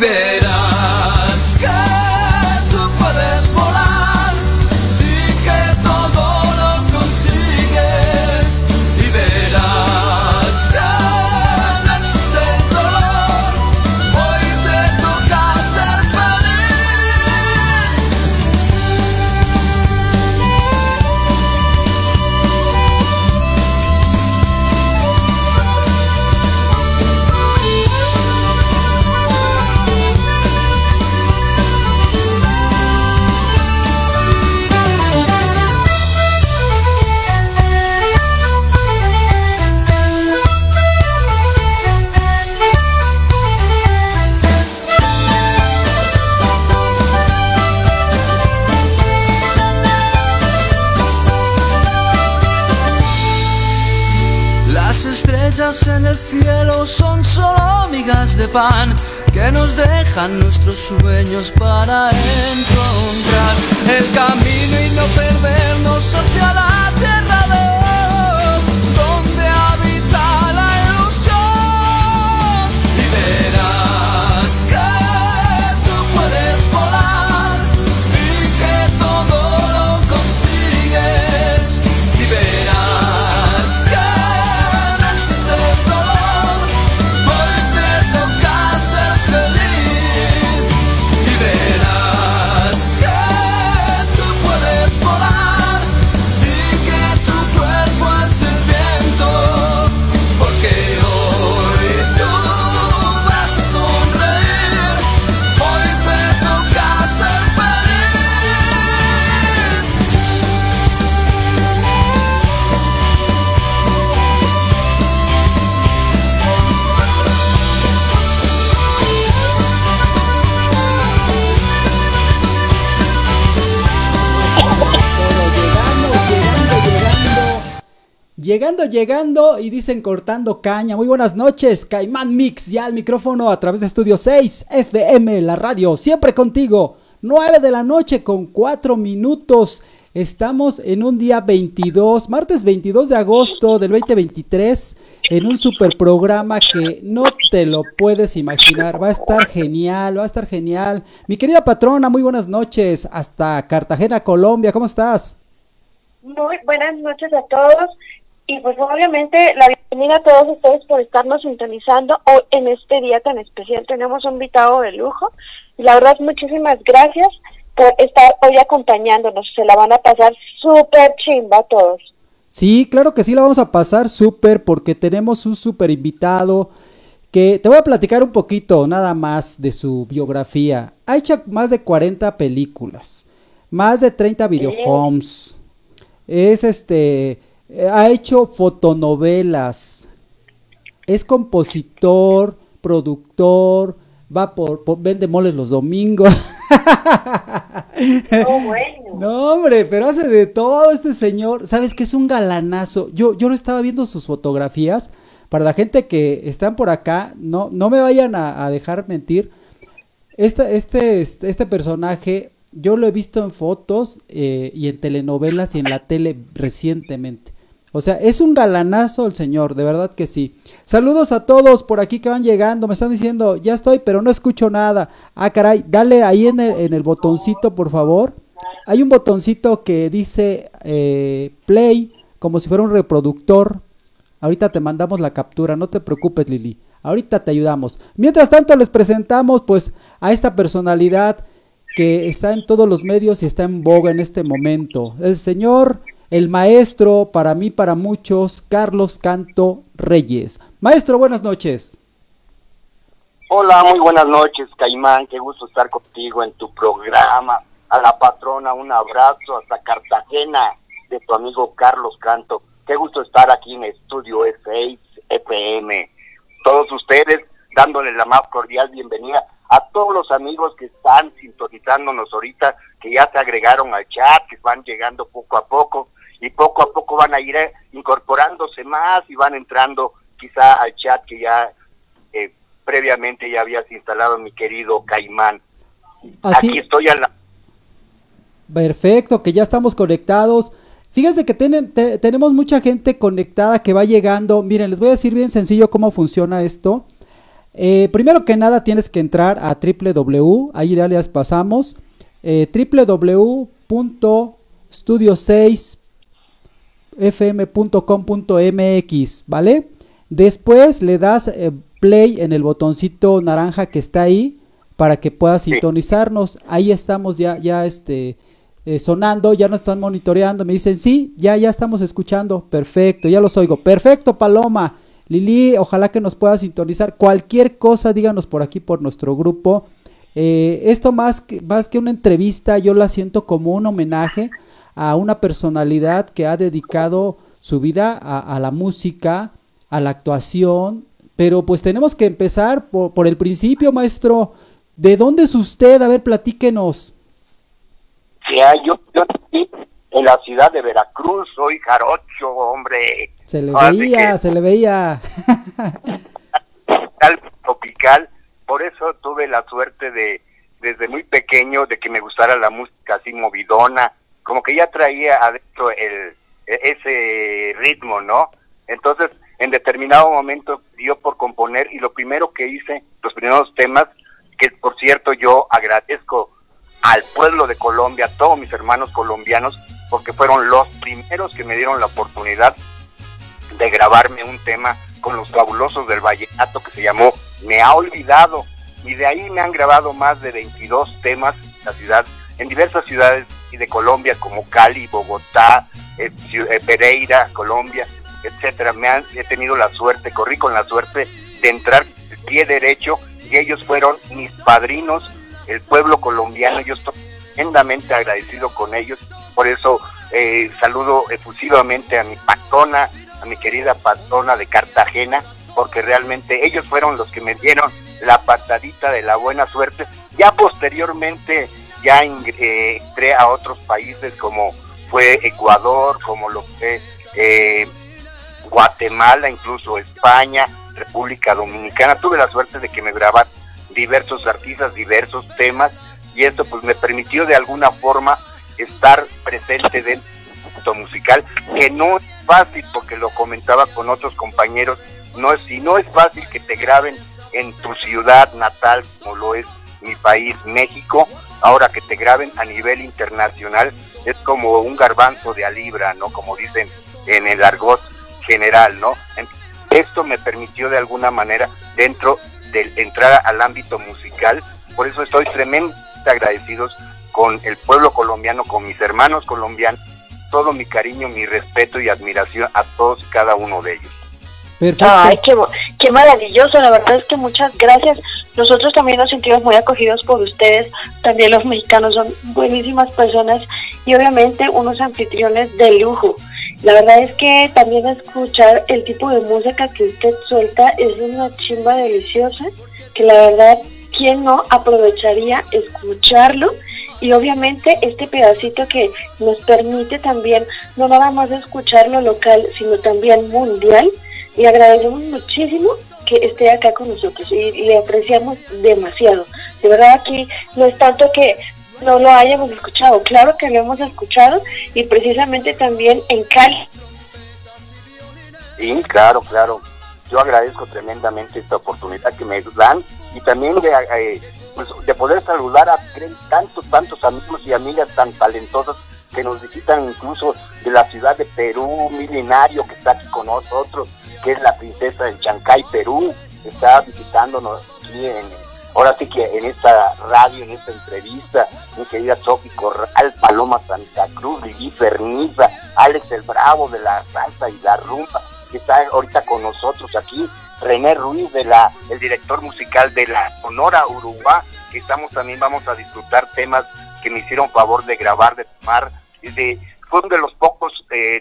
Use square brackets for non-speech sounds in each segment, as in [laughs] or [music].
baby. Que nos dejan nuestros sueños para encontrar Llegando, llegando y dicen cortando caña. Muy buenas noches, Caimán Mix, ya al micrófono a través de Estudio 6 FM, la radio, siempre contigo. 9 de la noche con 4 minutos. Estamos en un día 22, martes 22 de agosto del 2023, en un super programa que no te lo puedes imaginar. Va a estar genial, va a estar genial. Mi querida patrona, muy buenas noches. Hasta Cartagena, Colombia, ¿cómo estás? Muy buenas noches a todos y pues obviamente la bienvenida a todos ustedes por estarnos sintonizando hoy en este día tan especial. Tenemos un invitado de lujo y la verdad muchísimas gracias por estar hoy acompañándonos. Se la van a pasar súper chimba a todos. Sí, claro que sí, la vamos a pasar súper porque tenemos un súper invitado que te voy a platicar un poquito nada más de su biografía. Ha hecho más de 40 películas, más de 30 videohomes. Es este, ha hecho fotonovelas, es compositor, productor, va por, por- vende moles los domingos. Oh, [laughs] bueno. No, hombre, pero hace de todo este señor. ¿Sabes que es un galanazo? Yo, yo lo estaba viendo sus fotografías. Para la gente que están por acá, no, no me vayan a, a dejar mentir. Este, este, este, este personaje, yo lo he visto en fotos eh, y en telenovelas y en la tele recientemente. O sea, es un galanazo el señor, de verdad que sí. Saludos a todos por aquí que van llegando. Me están diciendo, ya estoy, pero no escucho nada. Ah, caray, dale ahí en el, en el botoncito, por favor. Hay un botoncito que dice eh, play, como si fuera un reproductor. Ahorita te mandamos la captura, no te preocupes, Lili. Ahorita te ayudamos. Mientras tanto, les presentamos pues a esta personalidad que está en todos los medios y está en boga en este momento. El señor, el maestro, para mí, para muchos, Carlos Canto Reyes. Maestro, buenas noches. Hola, muy buenas noches, Caimán. Qué gusto estar contigo en tu programa. A la patrona, un abrazo hasta Cartagena de tu amigo Carlos Canto. Qué gusto estar aquí en Estudio F6 FM. Todos ustedes dándoles la más cordial bienvenida a todos los amigos que están sintonizándonos ahorita, que ya se agregaron al chat, que van llegando poco a poco y poco a poco van a ir eh, incorporándose más y van entrando quizá al chat que ya eh, previamente ya habías instalado mi querido Caimán. Así, Aquí estoy a la... Perfecto, que ya estamos conectados. Fíjense que te- tenemos mucha gente conectada que va llegando. Miren, les voy a decir bien sencillo cómo funciona esto. Eh, primero que nada tienes que entrar a www, ahí ya les pasamos, eh, www.studio6fm.com.mx, ¿vale? Después le das eh, play en el botoncito naranja que está ahí para que puedas Sí. sintonizarnos. Ahí estamos ya, ya este, eh, sonando, ya nos están monitoreando. Me dicen, sí, ya, ya estamos escuchando. Perfecto, ya los oigo. Perfecto, Paloma. Lili, ojalá que nos pueda sintonizar. Cualquier cosa, díganos por aquí, por nuestro grupo. Eh, esto más que, más que una entrevista, yo la siento como un homenaje a una personalidad que ha dedicado su vida a, a la música, a la actuación. Pero pues tenemos que empezar por, por el principio, maestro. ¿De dónde es usted? A ver, platíquenos. Ya, yo, yo nací en la ciudad de Veracruz, soy jarocho, hombre. Se le Ahora veía, que- se le veía. tropical, tropical. Por eso tuve la suerte de, desde muy pequeño, de que me gustara la música así movidona, como que ya traía adentro el, ese ritmo, ¿no? Entonces, en determinado momento dio por componer y lo primero que hice, los primeros temas, que por cierto yo agradezco al pueblo de Colombia, a todos mis hermanos colombianos, porque fueron los primeros que me dieron la oportunidad de grabarme un tema con los fabulosos del vallenato que se llamó Me ha olvidado y de ahí me han grabado más de 22 temas en la ciudad, en diversas ciudades y de Colombia como Cali, Bogotá, eh, eh, Pereira, Colombia, etcétera. Me han he tenido la suerte, corrí con la suerte de entrar pie derecho y ellos fueron mis padrinos, el pueblo colombiano. Yo estoy tremendamente agradecido con ellos, por eso eh, saludo efusivamente a mi patrona, a mi querida patrona de Cartagena, porque realmente ellos fueron los que me dieron la patadita de la buena suerte. Ya posteriormente ya eh, entré a otros países como fue Ecuador, como lo fue eh, Guatemala, incluso España, República Dominicana. Tuve la suerte de que me graban diversos artistas, diversos temas, y esto pues me permitió de alguna forma estar presente del mundo musical, que no es fácil, porque lo comentaba con otros compañeros, no es, y no es fácil que te graben en tu ciudad natal, como lo es mi país, México, ahora que te graben a nivel internacional, es como un garbanzo de a libra, ¿no? Como dicen en el argot general, ¿no? Esto me permitió de alguna manera dentro de entrar al ámbito musical, por eso estoy tremendamente agradecidos con el pueblo colombiano, con mis hermanos colombianos, todo mi cariño, mi respeto y admiración a todos y cada uno de ellos. Perfecto. Ay, qué, qué maravilloso, la verdad es que muchas gracias. Nosotros también nos sentimos muy acogidos por ustedes, también los mexicanos son buenísimas personas y obviamente unos anfitriones de lujo. La verdad es que también escuchar el tipo de música que usted suelta es una chimba deliciosa, que la verdad, ¿quién no aprovecharía escucharlo? Y obviamente este pedacito que nos permite también no nada más escuchar lo local, sino también mundial, le agradecemos muchísimo que esté acá con nosotros y, le apreciamos demasiado. De verdad aquí no es tanto que no lo hayamos escuchado, claro que lo hemos escuchado y precisamente también en Cali Sí, claro, claro. Yo agradezco tremendamente esta oportunidad que me dan y también de, eh, pues, de poder saludar a tantos, tantos amigos y amigas tan talentosas que nos visitan incluso de la ciudad de Perú, milenario que está aquí con nosotros, que es la princesa de Chancay, Perú, está visitándonos aquí en, ahora sí que en esta radio, en esta entrevista, mi querida Sofi Corral, Paloma Santa Cruz, Vivi Ferniza, Alex el Bravo de la salsa y la rumba, que está ahorita con nosotros aquí, René Ruiz, de la, el director musical de la Sonora Uruguay, que estamos también vamos a disfrutar temas que me hicieron favor de grabar, de tomar, de, fue uno de los pocos, eh,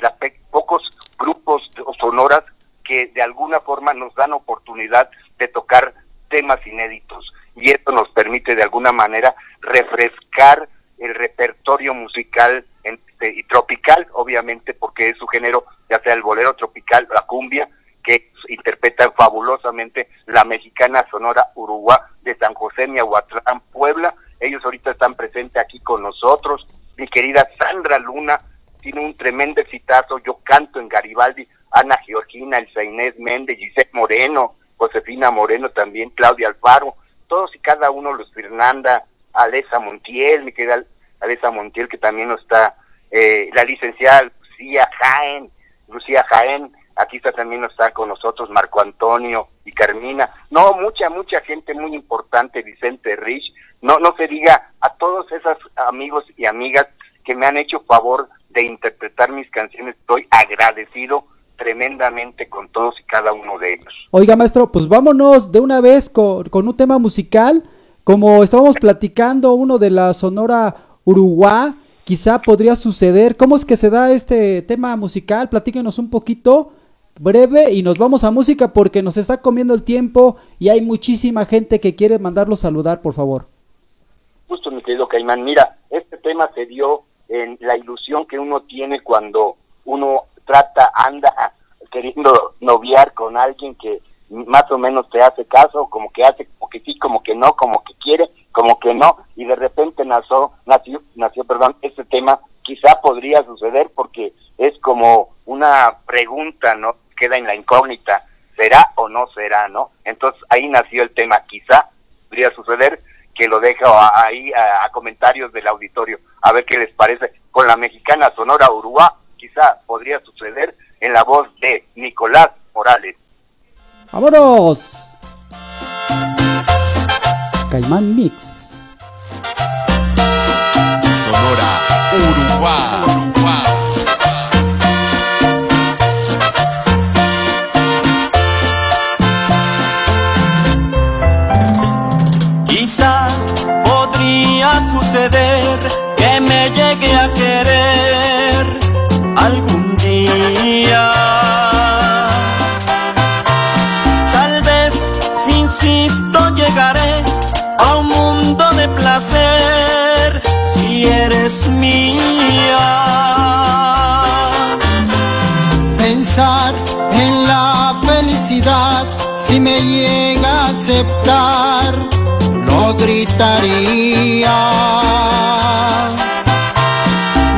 pocos grupos sonoras que de alguna forma nos dan oportunidad de tocar temas inéditos y esto nos permite de alguna manera refrescar el repertorio musical este, y tropical, obviamente, porque es su género, ya sea el bolero tropical, la cumbia, que interpreta fabulosamente la mexicana sonora Uruguay de San José, Miahuatlán, Puebla. Ellos ahorita están presentes aquí con nosotros. Mi querida Sandra Luna tiene un tremendo exitazo. Yo canto en Garibaldi, Ana Georgina, Elsa Inés Méndez, Gisette Moreno, Josefina Moreno también, Claudia Alfaro, todos y cada uno, Luz Fernanda, Alesa Montiel, mi querida Alesa Montiel, que también está, eh, la licenciada Lucía Jaén, Lucía Jaén, aquí está también está con nosotros Marco Antonio y Carmina, no, mucha, mucha gente muy importante, Vicente Rich, no, no se diga a todos esos amigos y amigas que me han hecho favor de interpretar mis canciones, estoy agradecido tremendamente con todos y cada uno de ellos. Oiga, maestro, pues vámonos de una vez con, con un tema musical. Como estábamos platicando, uno de la Sonora Uruguay, quizá podría suceder. ¿Cómo es que se da este tema musical? Platíquenos un poquito breve y nos vamos a música porque nos está comiendo el tiempo y hay muchísima gente que quiere mandarlo saludar, por favor. Justo, mi querido Caimán, mira, este tema se dio en la ilusión que uno tiene cuando uno trata, anda [laughs] queriendo noviar con alguien que más o menos te hace caso, como que hace, como que sí, como que no, como que quiere, como que no, y de repente nació, nació, nació, perdón, este tema, quizá podría suceder porque es como una pregunta, ¿no? Queda en la incógnita, ¿será o no será, no? Entonces ahí nació el tema, quizá podría suceder, que lo dejo ahí a, a comentarios del auditorio, a ver qué les parece, con la mexicana Sonora Uruguay, quizá podría suceder en la voz de Nicolás Morales. ¡Vámonos! Caimán Mix. Sonora Uruguay. Insisto llegaré a un mundo de placer si eres mía. pensar en la felicidad si me llega a aceptar lo gritaría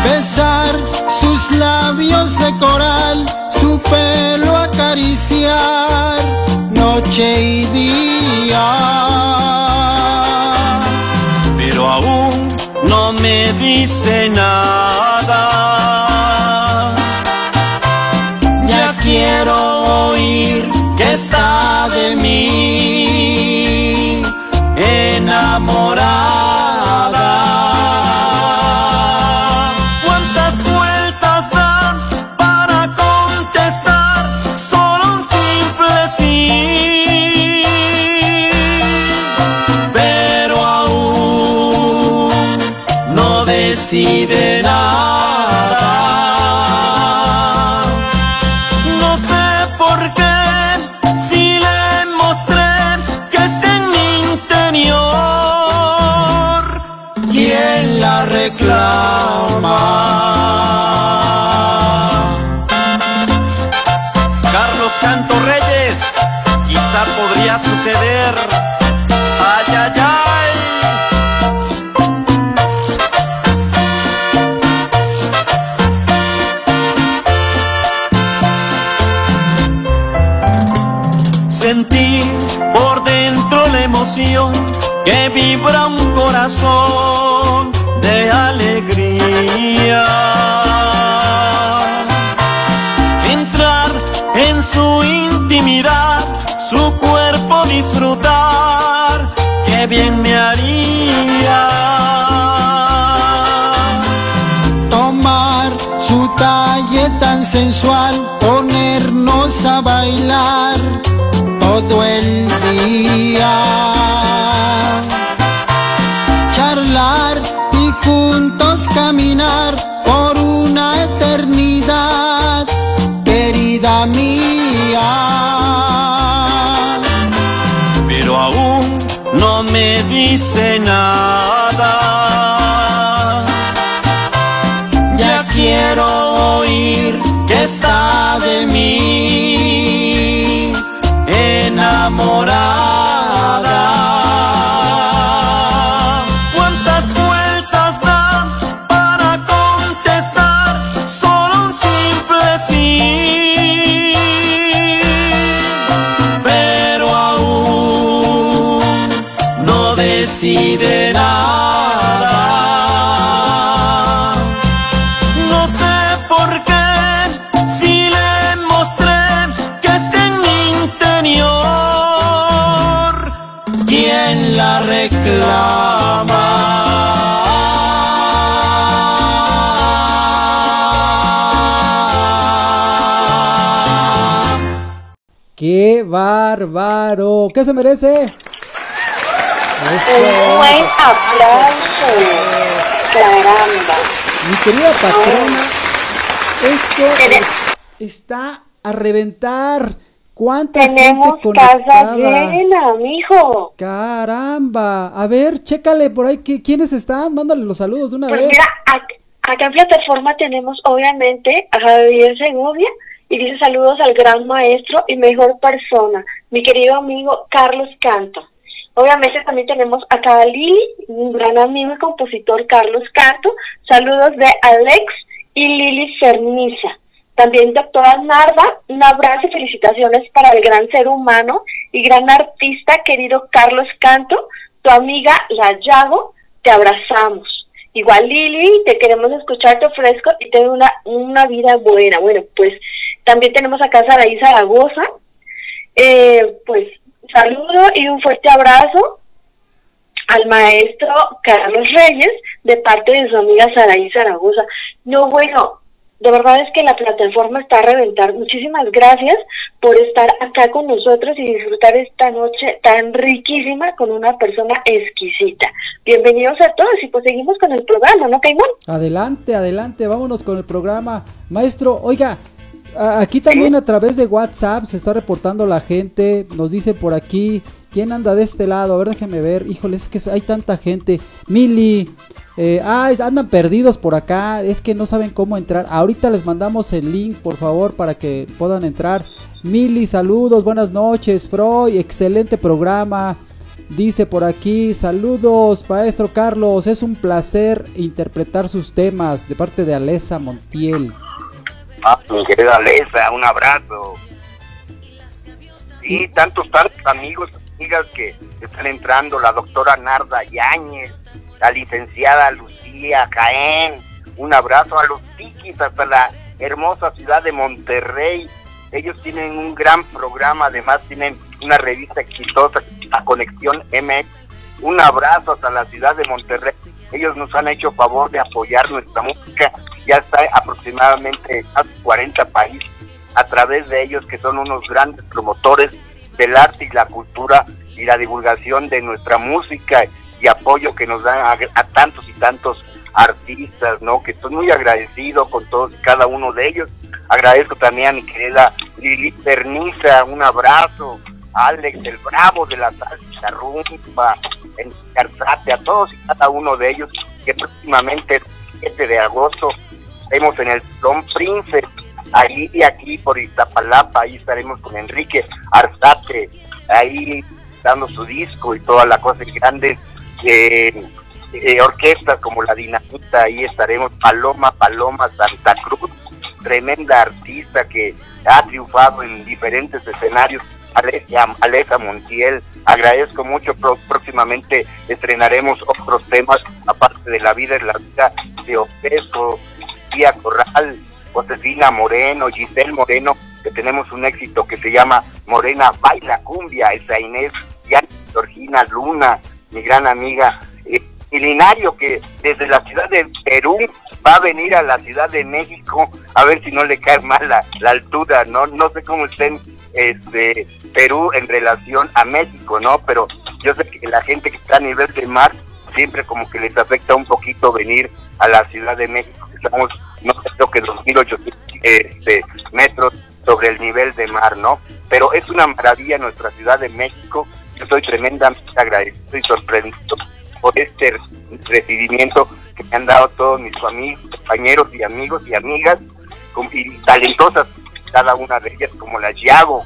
besar sus labios de coral su pelo acariciar noche y día me dice no decide nada. No sé por qué, si le mostré que es en mi interior quien la reclama. ¡Qué bárbaro! ¿Qué se merece? Un buen aplauso. Caramba. Mi querida patrona, esto está a reventar. ¿Cuánta Tenemos gente casa llena, mijo. Caramba. A ver, chécale por ahí que, quiénes están. Mándale los saludos de una Pues vez. mira, ac- acá en plataforma tenemos obviamente a Javier Segovia y dice saludos al gran maestro y mejor persona, mi querido amigo Carlos Canto. Obviamente también tenemos acá a Lili, un gran amigo y compositor Carlos Canto. Saludos de Alex y Lili Ferniza. También doctora Narda, un abrazo y felicitaciones para el gran ser humano y gran artista querido Carlos Canto, tu amiga La Yago, te abrazamos. Igual Lili, te queremos escuchar, te ofrezco y ten una, una vida buena. Bueno, pues también tenemos acá a Saraí Zaragoza. Eh, pues saludo y un fuerte abrazo al maestro Carlos Reyes de parte de su amiga Saraí Zaragoza. No, bueno, de verdad es que la plataforma está a reventar. Muchísimas gracias por estar acá con nosotros y disfrutar esta noche tan riquísima con una persona exquisita. Bienvenidos a todos y pues seguimos con el programa, ¿no, Caimón? Adelante, adelante, vámonos con el programa. Maestro, oiga, aquí también a través de WhatsApp se está reportando la gente, nos dice por aquí, ¿quién anda de este lado? A ver, déjeme ver, híjole, es que hay tanta gente. Mili, eh, ah, andan perdidos por acá, es que no saben cómo entrar. Ahorita les mandamos el link, por favor, para que puedan entrar. Mili, saludos, buenas noches, Freud, excelente programa. Dice por aquí, saludos, maestro Carlos, es un placer interpretar sus temas de parte de Alesa Montiel. Ah, mi querida Lesa, un abrazo. Sí, tantos, tantos amigos, amigas que están entrando, la doctora Narda Yáñez, la licenciada Lucía Jaén, un abrazo a los tiquis hasta la hermosa ciudad de Monterrey. Ellos tienen un gran programa, además tienen una revista exitosa, la Conexión MX. Un abrazo hasta la ciudad de Monterrey. Ellos nos han hecho favor de apoyar nuestra música. Ya está aproximadamente a 40 países a través de ellos que son unos grandes promotores del arte y la cultura y la divulgación de nuestra música y apoyo que nos dan a, a tantos y tantos artistas, ¿no? Que estoy muy agradecido con todos y cada uno de ellos. Agradezco también a mi querida Lili Perniza, un abrazo. Alex, el bravo de la salsa rumba, en Carzate, a todos y cada uno de ellos, que próximamente, el 7 de agosto, estaremos en el Don Prince, ahí y aquí por Iztapalapa, ahí estaremos con Enrique Arzate, ahí dando su disco y toda la cosa en grandes eh, orquestas como la Dinamita, ahí estaremos Paloma, Paloma, Santa Cruz, tremenda artista que ha triunfado en diferentes escenarios Alesia, Alesa Montiel. Agradezco mucho. Próximamente estrenaremos otros temas, aparte de la vida y la vida de Opeso, Tía Corral, Josefina Moreno, Giselle Moreno, que tenemos un éxito que se llama Morena Baila Cumbia, esa Inés, ya Georgina Luna, mi gran amiga. Milinario, que desde la ciudad de Perú va a venir a la ciudad de México a ver si no le cae mal la, la altura, ¿no? No sé cómo estén este, Perú en relación a México, ¿no? Pero yo sé que la gente que está a nivel de mar siempre como que les afecta un poquito venir a la Ciudad de México. Estamos, no creo que 2.800 este, metros sobre el nivel de mar, ¿no? Pero es una maravilla nuestra Ciudad de México. Yo estoy tremendamente agradecido y sorprendido por este recibimiento que me han dado todos mis compañeros y amigos y amigas, y talentosas, cada una de ellas, como las Yago,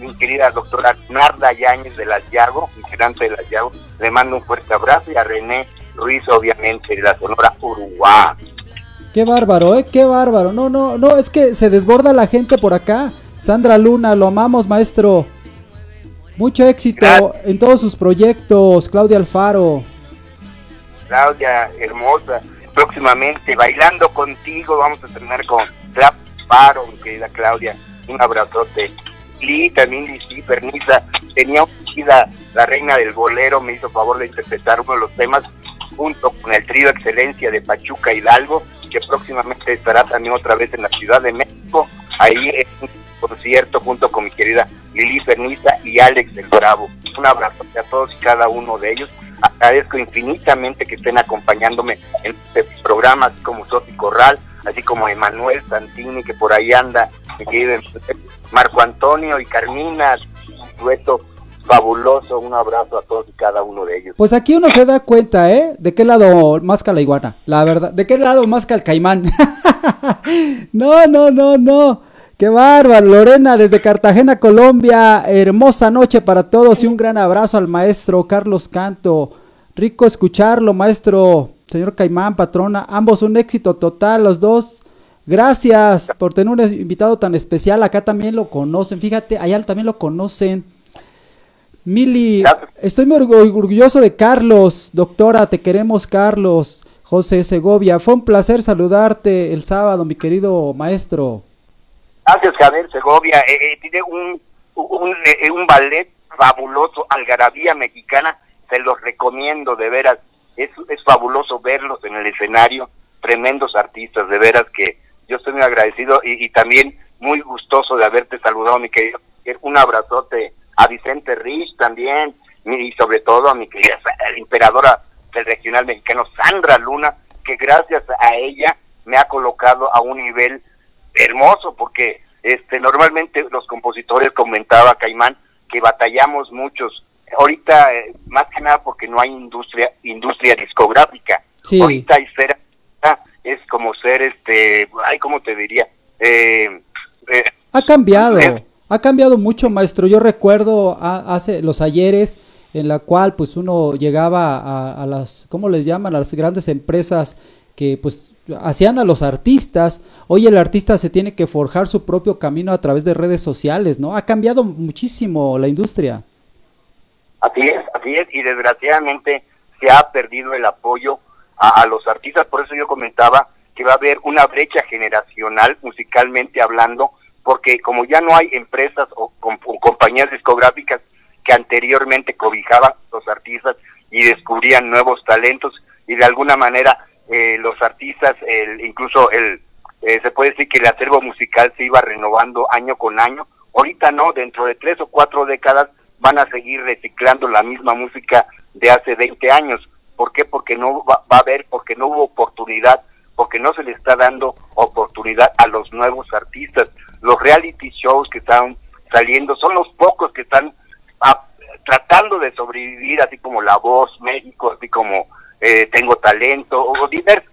mi querida doctora Narda Yáñez de las Yago, integrante de las Yago, le mando un fuerte abrazo y a René Ruiz, obviamente, de la Sonora Uruguay. Qué bárbaro, ¿eh? Qué bárbaro. No, no, no, es que se desborda la gente por acá. Sandra Luna, lo amamos, maestro. Mucho éxito Gracias. en todos sus proyectos. Claudia Alfaro. Claudia, hermosa, próximamente bailando contigo, vamos a estrenar con Trap Paro, querida Claudia, un abrazote. Lee, también Lizzy Perniza, tenía vida la reina del bolero, me hizo favor de interpretar uno de los temas junto con el trío Excelencia de Pachuca Hidalgo, que próximamente estará también otra vez en la Ciudad de México, ahí en un concierto junto con mi querida Lili Perniza y Alex del Bravo. Un abrazo a todos y cada uno de ellos. Agradezco infinitamente que estén acompañándome en este programa, así como Sofi Corral, así como Emanuel Santini, que por ahí anda, Marco Antonio y Carmina, dueto fabuloso. Un abrazo a todos y cada uno de ellos. Pues aquí uno se da cuenta, ¿eh? De qué lado masca la iguana, la verdad. De qué lado masca el caimán. [laughs] no, no, no, no. Qué bárbaro, Lorena desde Cartagena, Colombia. Hermosa noche para todos y un gran abrazo al maestro Carlos Canto. Rico escucharlo, maestro, señor Caimán, patrona. Ambos un éxito total, los dos. Gracias por tener un invitado tan especial. Acá también lo conocen. Fíjate, allá también lo conocen. Mili, estoy muy orgu- orgulloso de Carlos, doctora, te queremos Carlos, José Segovia, fue un placer saludarte el sábado, mi querido maestro. Gracias, Javier Segovia. Eh, eh, tiene un, un, eh, un ballet fabuloso, Algarabía Mexicana. Se los recomiendo, de veras. Es, es fabuloso verlos en el escenario. Tremendos artistas, de veras que yo estoy muy agradecido y, y también muy gustoso de haberte saludado, mi querido. Un abrazote a Vicente Rich también y sobre todo a mi querida emperadora del regional mexicano, Sandra Luna, que gracias a ella me ha colocado a un nivel hermoso porque este normalmente los compositores comentaba Caimán que batallamos muchos ahorita eh, más que nada porque no hay industria industria discográfica Sí. ahorita hay ser es como ser este ay cómo te diría eh, eh, Ha cambiado, ha cambiado mucho, maestro. Yo recuerdo a- hace los ayeres en la cual pues uno llegaba a, a las, ¿cómo les llaman? A las grandes empresas que pues hacían a los artistas. Hoy el artista se tiene que forjar su propio camino a través de redes sociales, ¿no? Ha cambiado muchísimo la industria. Así es, así es, y desgraciadamente se ha perdido el apoyo a, los artistas, por eso yo comentaba que va a haber una brecha generacional musicalmente hablando, porque como ya no hay empresas o, o compañías discográficas que anteriormente cobijaban a los artistas y descubrían nuevos talentos y de alguna manera eh, los artistas, el, incluso el, eh, se puede decir que el acervo musical se iba renovando año con año. Ahorita no, dentro de tres o cuatro décadas van a seguir reciclando la misma música de hace 20 años. ¿Por qué? Porque no va, va a haber, porque no hubo oportunidad, porque no se le está dando oportunidad a los nuevos artistas. Los reality shows que están saliendo son los pocos que están ah, tratando de sobrevivir, así como La Voz México, así como eh, Tengo Talento, o diversos,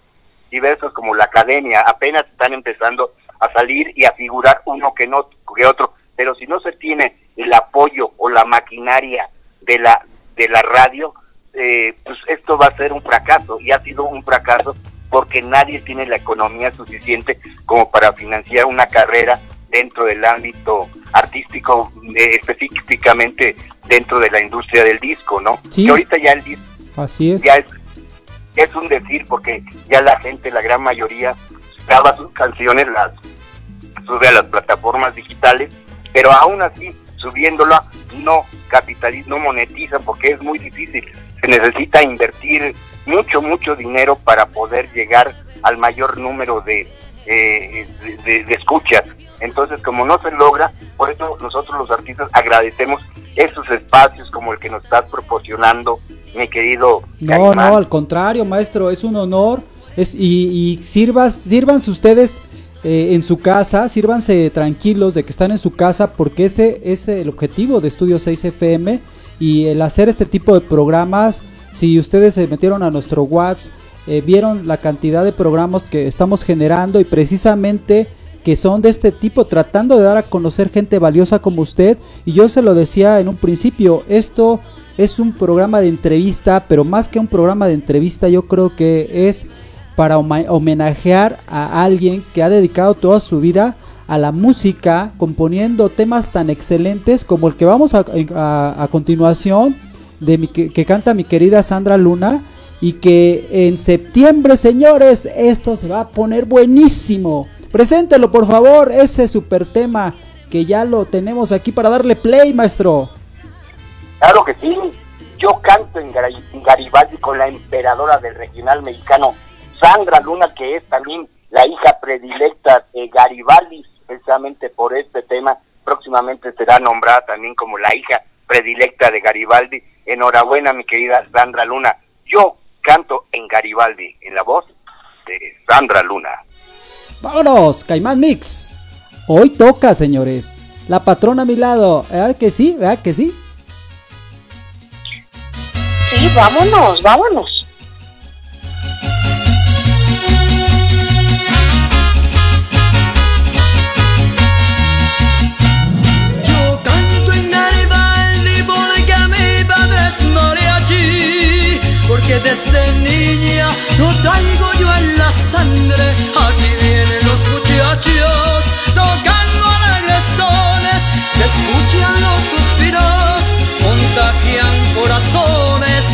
diversos como la Academia, apenas están empezando a salir y a figurar uno que no que otro, pero si no se tiene el apoyo o la maquinaria de la de la radio, eh, pues esto va a ser un fracaso y ha sido un fracaso porque nadie tiene la economía suficiente como para financiar una carrera dentro del ámbito artístico eh, específicamente dentro de la industria del disco, ¿no? Sí. Que ahorita ya el disco Así es. ya es, es un decir porque ya la gente, la gran mayoría, graba sus canciones, las sube a las plataformas digitales, pero aún así, subiéndola, no capitaliza, no monetiza porque es muy difícil. Se necesita invertir mucho, mucho dinero para poder llegar al mayor número de, eh, de, escuchas. Entonces, como no se logra, por eso nosotros los artistas agradecemos esos espacios como el que nos estás proporcionando, mi querido No, no, al contrario, maestro, es un honor. Es, y, y sirvas, sírvanse ustedes eh, en su casa, sírvanse tranquilos de que están en su casa, porque ese es el objetivo de Estudio 6 FM. Y el hacer este tipo de programas, si ustedes se metieron a nuestro WhatsApp, eh, vieron la cantidad de programas que estamos generando y precisamente que son de este tipo, tratando de dar a conocer gente valiosa como usted. Y yo se lo decía en un principio, esto es un programa de entrevista, pero más que un programa de entrevista, yo creo que es para homenajear a alguien que ha dedicado toda su vida a la música, componiendo temas tan excelentes como el que vamos a, a- continuación, de mi, que canta mi querida Sandra Luna. Y que en septiembre, señores, esto se va a poner buenísimo. Preséntelo, por favor, ese super tema que ya lo tenemos aquí para darle play, maestro. Claro que sí. Yo canto en, Gar- en Garibaldi con la emperadora del regional mexicano, Sandra Luna, que es también la hija predilecta de Garibaldi, precisamente por este tema. Próximamente será nombrada también como la hija predilecta de Garibaldi. Enhorabuena, mi querida Sandra Luna. Yo canto en Garibaldi, en la voz de Sandra Luna. Vámonos, Caimán Mix. Hoy toca, señores. La patrona a mi lado. ¿Verdad que sí? ¿Verdad que sí? Sí, vámonos, vámonos. Yo canto en Garibaldi porque mi padre es mariachi Porque desde niña lo traigo yo en la sangre Aquí los muchachos tocando alegres sones Se escuchan los suspiros, contagian corazones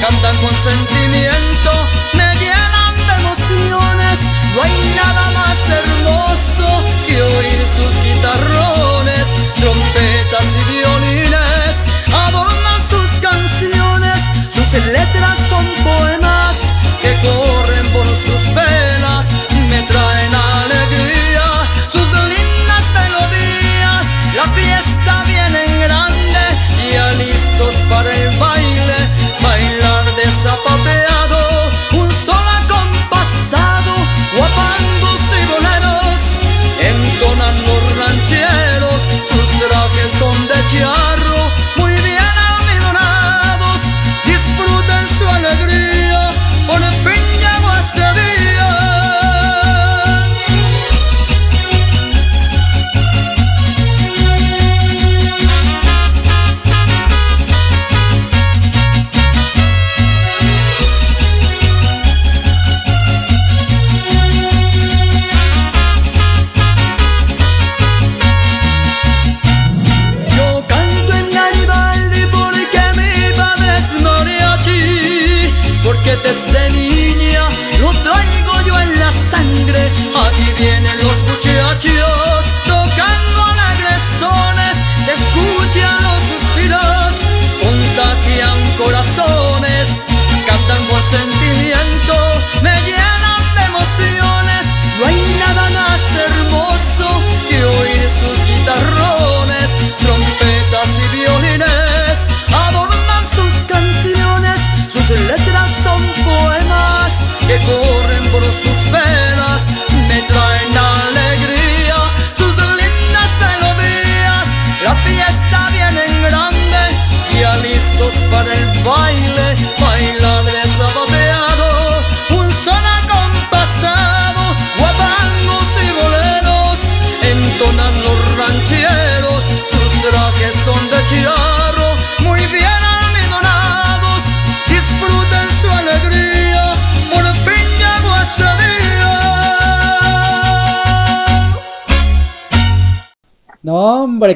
Cantan con sentimiento, me llenan de emociones. No hay nada más hermoso que oír sus guitarrones Trompetas y violines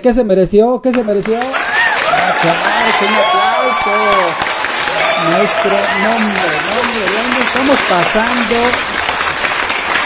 ¿qué se mereció? ¿Qué se mereció? Ah, claro, un aplauso. Nuestro nombre, nombre, nombre. Estamos pasando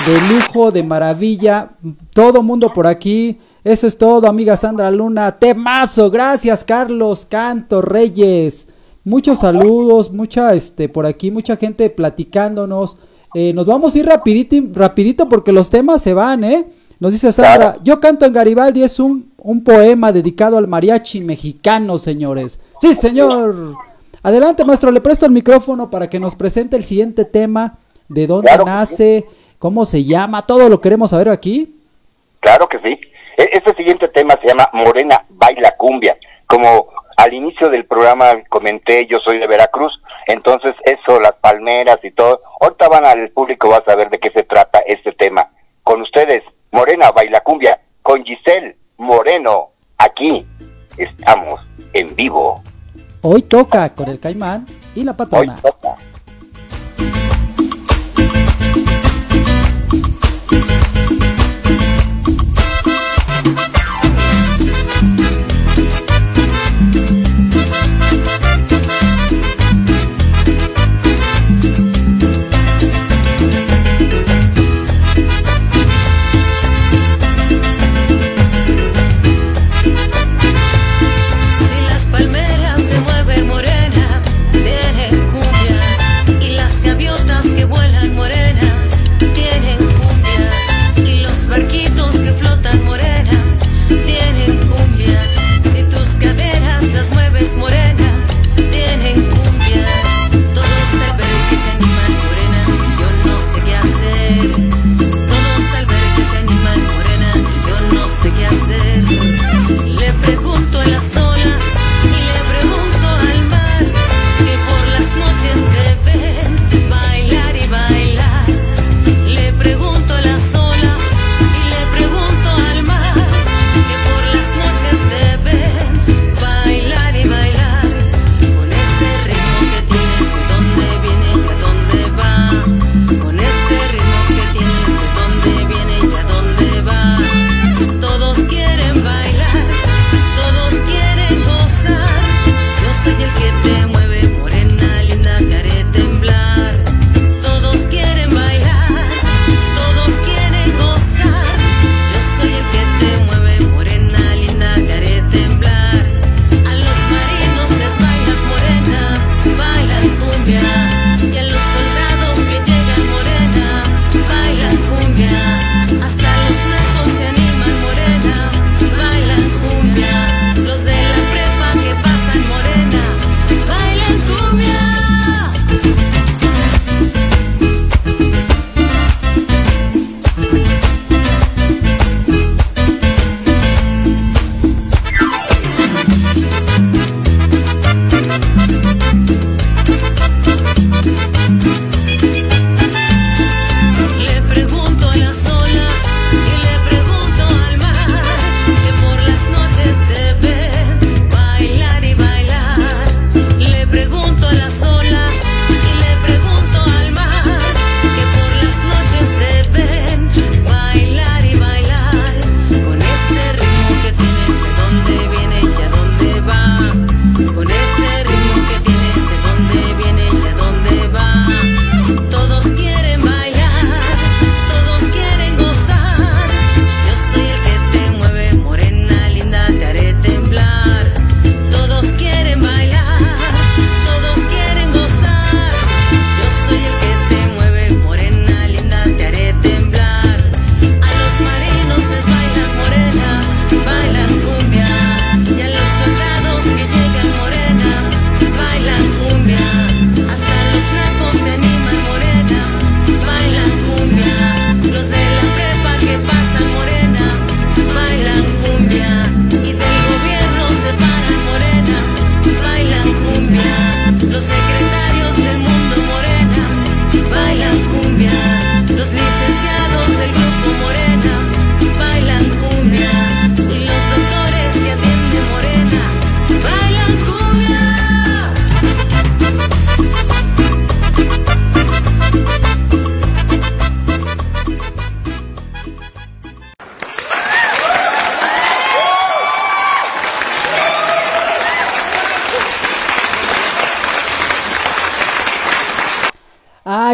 de lujo, de maravilla. Todo mundo por aquí. Eso es todo, amiga Sandra Luna. Temazo, gracias, Carlos Canto Reyes. Muchos saludos, mucha, este, por aquí, mucha gente platicándonos. Eh, nos vamos a ir rapidito, rapidito porque los temas se van, ¿eh? Nos dice Sandra, yo canto en Garibaldi, es un, un poema dedicado al mariachi mexicano, señores. Sí, señor. Adelante, maestro, le presto el micrófono para que nos presente el siguiente tema, de dónde Claro nace, cómo se llama, todo lo queremos saber aquí. Claro que sí. E- Este siguiente tema se llama Morena Baila Cumbia. Como al inicio del programa comenté, yo soy de Veracruz, entonces eso, las palmeras y todo. Ahorita van al público, va a saber de qué se trata este tema. Con ustedes, Morena Baila Cumbia, con Giselle Moreno, aquí estamos en vivo. Hoy toca con el caimán y la Hoy patrona. toca.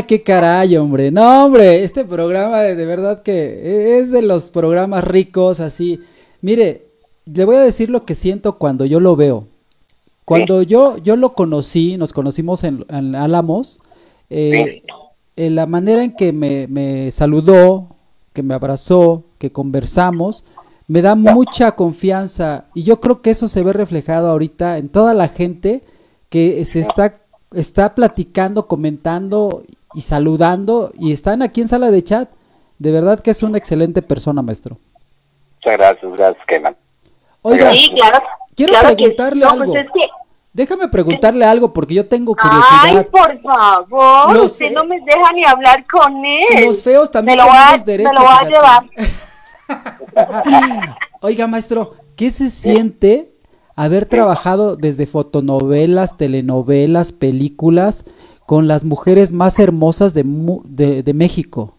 Qué caray, hombre. No, hombre, este programa de, de verdad que es de los programas ricos, así. Mire, le voy a decir lo que siento cuando yo lo veo. Cuando yo, yo lo conocí, nos conocimos en, en Álamos, eh, eh, la manera en que me, me saludó, que me abrazó, que conversamos, me da mucha confianza y yo creo que eso se ve reflejado ahorita en toda la gente que se está, está platicando, comentando y saludando y están aquí en sala de chat. De verdad que es una excelente persona, maestro. Muchas gracias, gracias, Kenan. Oiga, Sí, claro. quiero claro que preguntarle. No, algo. pues es que- Déjame preguntarle algo porque yo tengo Ay, curiosidad. por favor, Lo usted no me deja ni hablar con él. Los feos también me lo va, tenemos derecho. me lo va a llevar. [laughs] Oiga, maestro, ¿qué se siente haber trabajado desde fotonovelas, telenovelas, películas con las mujeres más hermosas de, de, de México.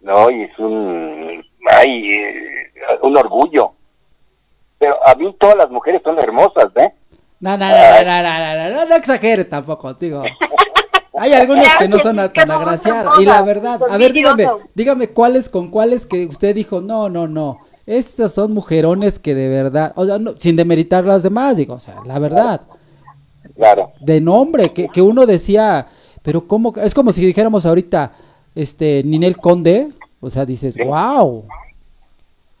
No, y es un, ay, eh, un orgullo. Pero a mí todas las mujeres son hermosas, ¿eh? No, no, no, no, no, no, no, exagere tampoco, digo. Hay algunas que no son [laughs] tan agraciadas. Y la verdad, a ver, dígame, dígame cuáles con cuáles que usted dijo, no, no, no. Estas son mujerones que de verdad, o sea, no, sin demeritar las demás, digo, o sea, la verdad. Claro. de nombre, que, que uno decía, pero cómo, es como si dijéramos ahorita, este, Ninel Conde, o sea, dices, wow,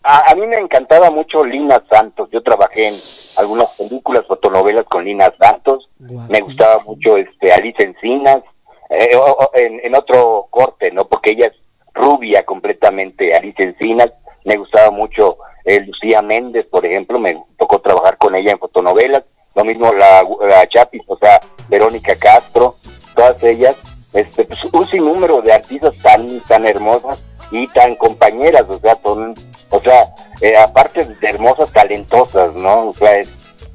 A, a mí me encantaba mucho Lina Santos. Yo trabajé en algunas películas, fotonovelas con Lina Santos. Me gustaba mucho este Alice Encinas. eh, o- o- en, en otro corte, ¿no? Porque ella es rubia completamente, Alice Encinas. Me gustaba mucho eh, Lucía Méndez, por ejemplo. Me tocó trabajar con ella en fotonovelas. Lo mismo la, la Chapis, o sea, Verónica Castro. Todas ellas, este, pues, un sinnúmero de artistas tan, tan hermosas y tan compañeras, o sea, son, o sea, eh, aparte de hermosas, talentosas, ¿no? O sea, es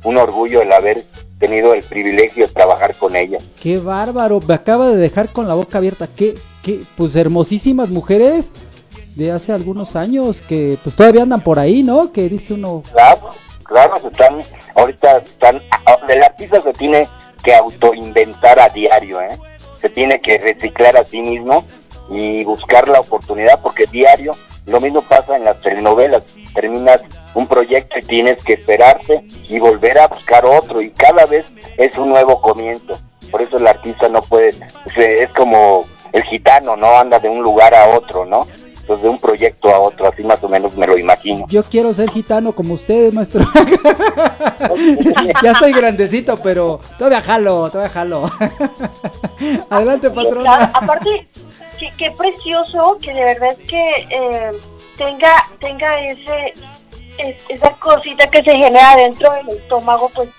un orgullo el haber tenido el privilegio de trabajar con ellas. qué bárbaro, me acaba de dejar con la boca abierta, qué, qué, pues hermosísimas mujeres de hace algunos años que pues todavía andan por ahí, ¿no? Que dice uno, Claro, claro, se están, ahorita están, el artista se tiene que autoinventar a diario, ¿eh? Se tiene que reciclar a sí mismo y buscar la oportunidad, porque diario lo mismo pasa en las telenovelas, terminas un proyecto y tienes que esperarte y volver a buscar otro, y cada vez es un nuevo comienzo. Por eso el artista no puede, es como el gitano, ¿no? Anda de un lugar a otro, ¿no? Entonces de un proyecto a otro, así más o menos me lo imagino. yo quiero ser gitano como ustedes, maestro. [laughs] ya estoy grandecito, pero todavía jalo, todavía jalo. [laughs] Adelante, Claro, patrona. aparte, qué, qué precioso que de verdad es que eh, tenga, tenga ese, es- esa cosita que se genera dentro del estómago, pues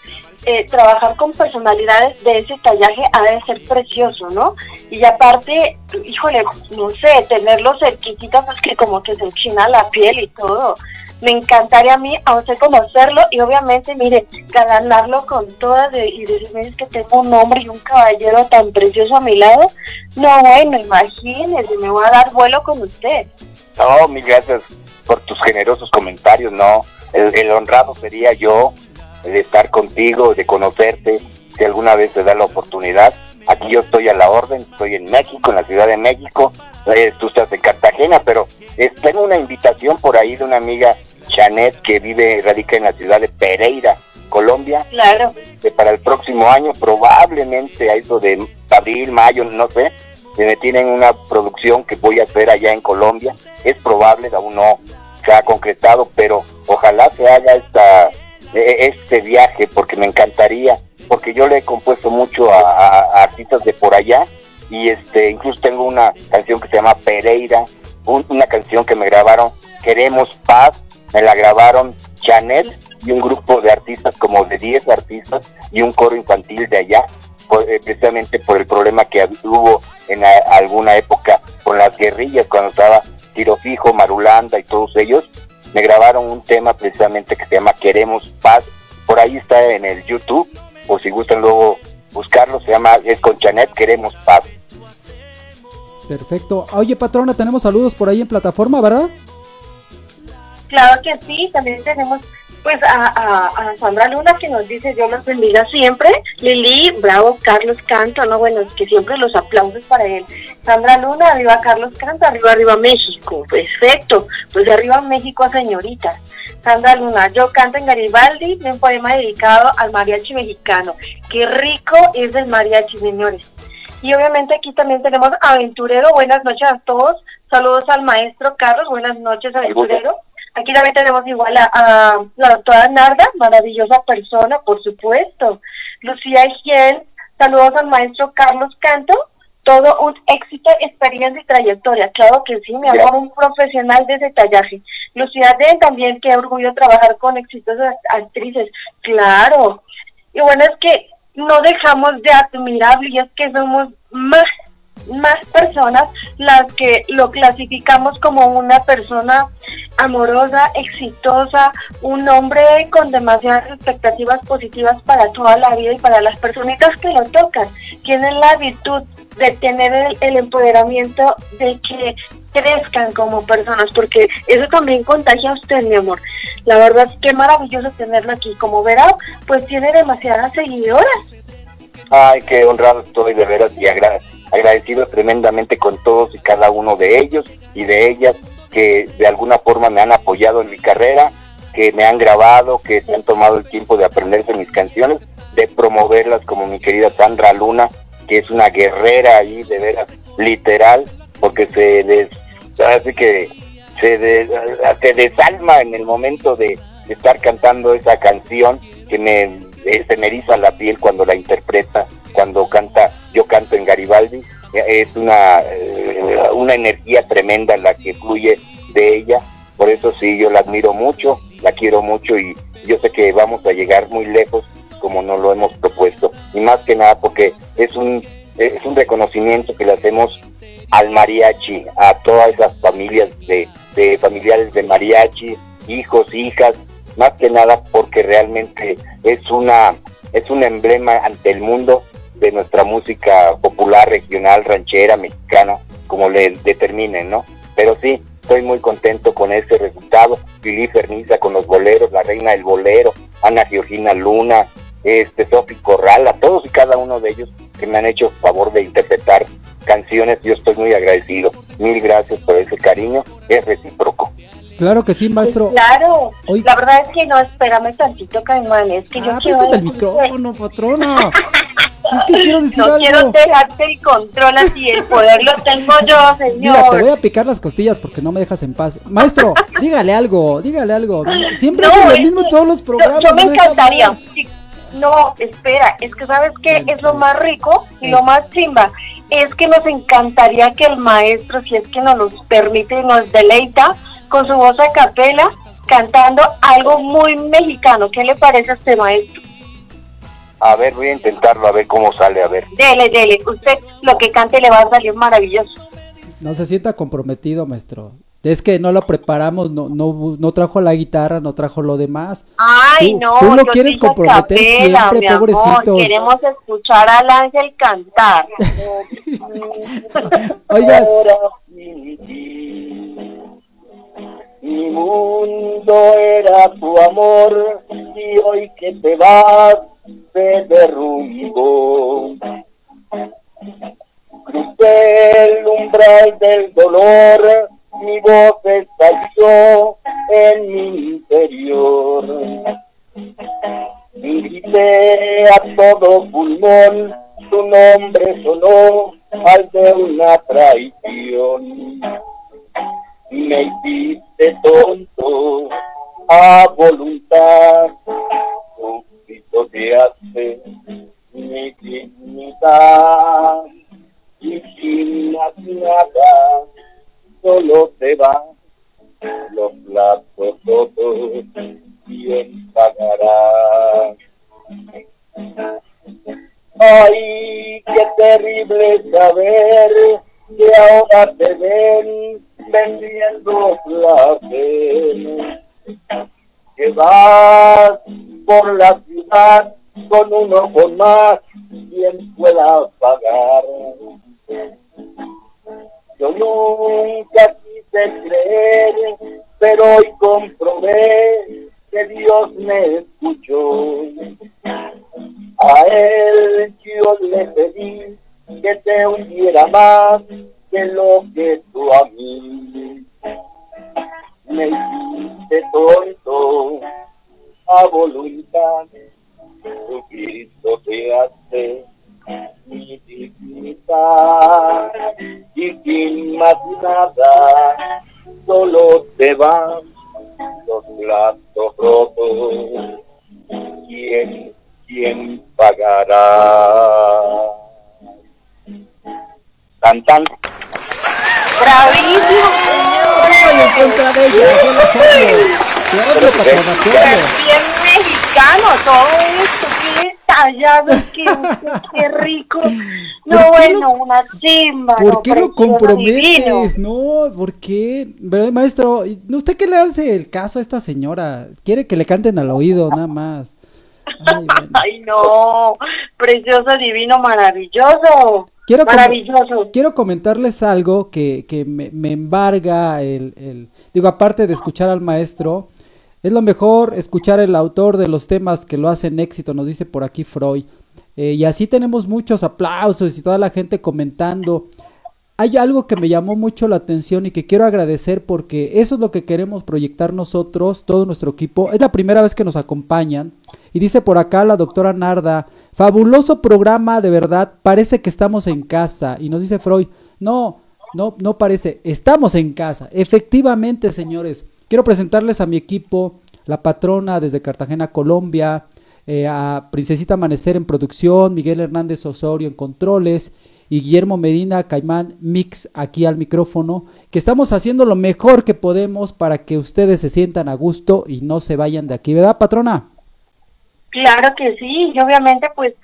eh, trabajar con personalidades de ese tallaje ha de ser precioso, ¿no? Y aparte, híjole, no sé, tenerlo cerquitita, pues que como que se enchina la piel y todo. Me encantaría a mí a usted conocerlo y obviamente, mire, galanarlo con todas de- y decirme que tengo un hombre y un caballero tan precioso a mi lado. No, bueno, imagínese, me voy a dar vuelo con usted. No, mil gracias por tus generosos comentarios, no. El honrado sería yo de estar contigo, de conocerte, si alguna vez te da la oportunidad. Aquí yo estoy a la orden, estoy en México, en la Ciudad de México, eh, tú estás en Cartagena, pero eh, tengo una invitación por ahí de una amiga, Janet, que vive, radica en la ciudad de Pereira, Colombia, Claro. que para el próximo año, probablemente a eso de abril, mayo, no sé, me tienen una producción que voy a hacer allá en Colombia. Es probable, aún no se ha concretado, pero ojalá se haga esta este viaje porque me encantaría, porque yo le he compuesto mucho a, artistas de por allá y este incluso tengo una canción que se llama Pereira, un- una canción que me grabaron Queremos Paz, me la grabaron Chanel y un grupo de artistas como de 10 artistas y un coro infantil de allá, por- eh, precisamente por el problema que hubo en a- alguna época con las guerrillas cuando estaba Tiro Fijo, Marulanda y todos ellos, me grabaron un tema precisamente que se llama Queremos Paz, por ahí está en el YouTube, o si gustan luego buscarlo, se llama, es con Chanet, Queremos Paz. Perfecto. Oye, patrona, tenemos saludos por ahí en plataforma, ¿verdad? Claro que sí, también tenemos pues a, a, a Sandra Luna que nos dice Dios los bendiga siempre. Lili, bravo, Carlos Canto, no, bueno, es que siempre los aplausos para él. Sandra Luna, arriba Carlos Canto, arriba, arriba México. Perfecto, pues arriba México a señoritas. Sandra Luna, yo canto en Garibaldi, de un poema dedicado al mariachi mexicano. Qué rico es el mariachi, señores. Y obviamente aquí también tenemos Aventurero. Buenas noches a todos. Saludos al maestro Carlos. Buenas noches, Aventurero. Aquí también tenemos igual a, a la doctora Narda, maravillosa persona, por supuesto. Lucía Egiel. Saludos al maestro Carlos Canto. Todo un éxito, experiencia y trayectoria. Claro que sí, mi amor, un profesional de ese tallaje. Lucía Den también, qué orgullo trabajar con exitosas actrices. Claro. Y bueno, es que no dejamos de admirar y es que somos más más personas las que lo clasificamos como una persona amorosa, exitosa, un hombre con demasiadas expectativas positivas para toda la vida y para las personitas que lo tocan. Tienen la virtud de tener el, el empoderamiento de que crezcan como personas, porque eso también contagia a usted, mi amor. La verdad es que maravilloso tenerlo aquí. Como verá, pues tiene demasiadas seguidoras. Ay, qué honrado estoy de veras y agra- agradecido tremendamente con todos y cada uno de ellos y de ellas que de alguna forma me han apoyado en mi carrera, que me han grabado, que se han tomado el tiempo de aprenderse mis canciones, de promoverlas como mi querida Sandra Luna, que es una guerrera ahí de veras literal, porque se des, así que se, des- se desalma en el momento de estar cantando esa canción que me eh, se la piel cuando la interpreta, cuando canta, yo canto en Garibaldi, es una, eh, una energía tremenda la que fluye de ella, por eso sí, yo la admiro mucho, la quiero mucho y yo sé que vamos a llegar muy lejos como nos lo hemos propuesto, y más que nada porque es un, es un reconocimiento que le hacemos al mariachi, a todas esas familias de, de familiares de mariachi, hijos, hijas, más que nada porque realmente es una es un emblema ante el mundo de nuestra música popular, regional, ranchera, mexicana, como le determinen, ¿no? Pero sí, estoy muy contento con ese resultado. Lili Ferniza con los boleros, la reina del bolero, Ana Georgina Luna, este Sofi Corral, a todos y cada uno de ellos que me han hecho favor de interpretar canciones, yo estoy muy agradecido. Mil gracias por ese cariño, es recíproco. Claro que sí, maestro. Claro, Hoy- la verdad es que no, espérame tantito, Caimán, es que yo Ah, quiero el micrófono, [laughs] patrona. Es que quiero decir no algo. quiero dejarte el control así, el poder lo tengo yo, [laughs] Mira, te señor. voy a picar las costillas porque no me dejas en paz. Maestro, dígale algo, dígale algo. Siempre No, hace lo es mismo en todos los programas. Yo, me no encantaría. No, espera, es que sabes que es lo más rico y lo más chimba. Es que nos encantaría que el maestro, si es que nos los permite y nos deleita con su voz a capela, cantando algo muy mexicano. ¿Qué le parece a este maestro? A ver, voy a intentarlo, a ver cómo sale, a ver. Dele, dele. Usted lo que cante le va a salir maravilloso. No se sienta comprometido, maestro. Es que no lo preparamos, no, no, no trajo la guitarra, no trajo lo demás. Ay, Tú- no, tú lo yo quieres comprometer capela, siempre, pobrecitos. Queremos escuchar al ángel cantar. [laughs] Oigan, Mi mundo era tu amor y hoy que te vas se derrumbó. Crucé el umbral del dolor, mi voz estalló en mi interior. Grité a todo pulmón, tu nombre sonó al de una traición. Me hiciste tonto a voluntad, un grito te hace mi dignidad. Y sin nada solo te van los platos todos quién pagará. Ay qué terrible saber que ahora te ven vendiendo placer que vas por la ciudad con un ojo más quien pueda pagar yo nunca quise creer, pero hoy comprobé que Dios me escuchó. A él yo le pedí que te hundiera más que lo que tú a mí. Me hiciste tonto a voluntad, tu Cristo te hace mi dignidad y sin más nada solo te van los platos rotos. ¿Quién, quién pagará? Cantando. Bravísimo, Ay, en contra de ella, yo bien mexicano, todo esto, qué tallado, qué, qué rico. No, ¿Por qué bueno, una chimba. ¿Por no, qué lo comprometes? divino. No, ¿por qué? Pero, maestro, ¿y ¿usted qué le hace el caso a esta señora? Quiere que le canten al oído, nada más. Ay, bueno. [laughs] Ay, no, precioso, divino, maravilloso. Quiero, maravilloso. quiero comentarles algo que, que me, me embarga el, el- Digo, aparte de escuchar al maestro, es lo mejor escuchar el autor de los temas que lo hacen éxito, nos dice por aquí Freud. Eh, y así tenemos muchos aplausos y toda la gente comentando. Hay algo que me llamó mucho la atención y que quiero agradecer porque eso es lo que queremos proyectar nosotros, todo nuestro equipo. Es la primera vez que nos acompañan. Y dice por acá la doctora Narda, fabuloso programa, de verdad, parece que estamos en casa. Y nos dice Freud, no, no, no parece, estamos en casa. Efectivamente, señores, quiero presentarles a mi equipo, la patrona desde Cartagena, Colombia, eh, a Princesita Amanecer en producción, Miguel Hernández Osorio en controles y Guillermo Medina Caimán Mix aquí al micrófono, que estamos haciendo lo mejor que podemos para que ustedes se sientan a gusto y no se vayan de aquí, ¿verdad, patrona? Claro que sí, y obviamente pues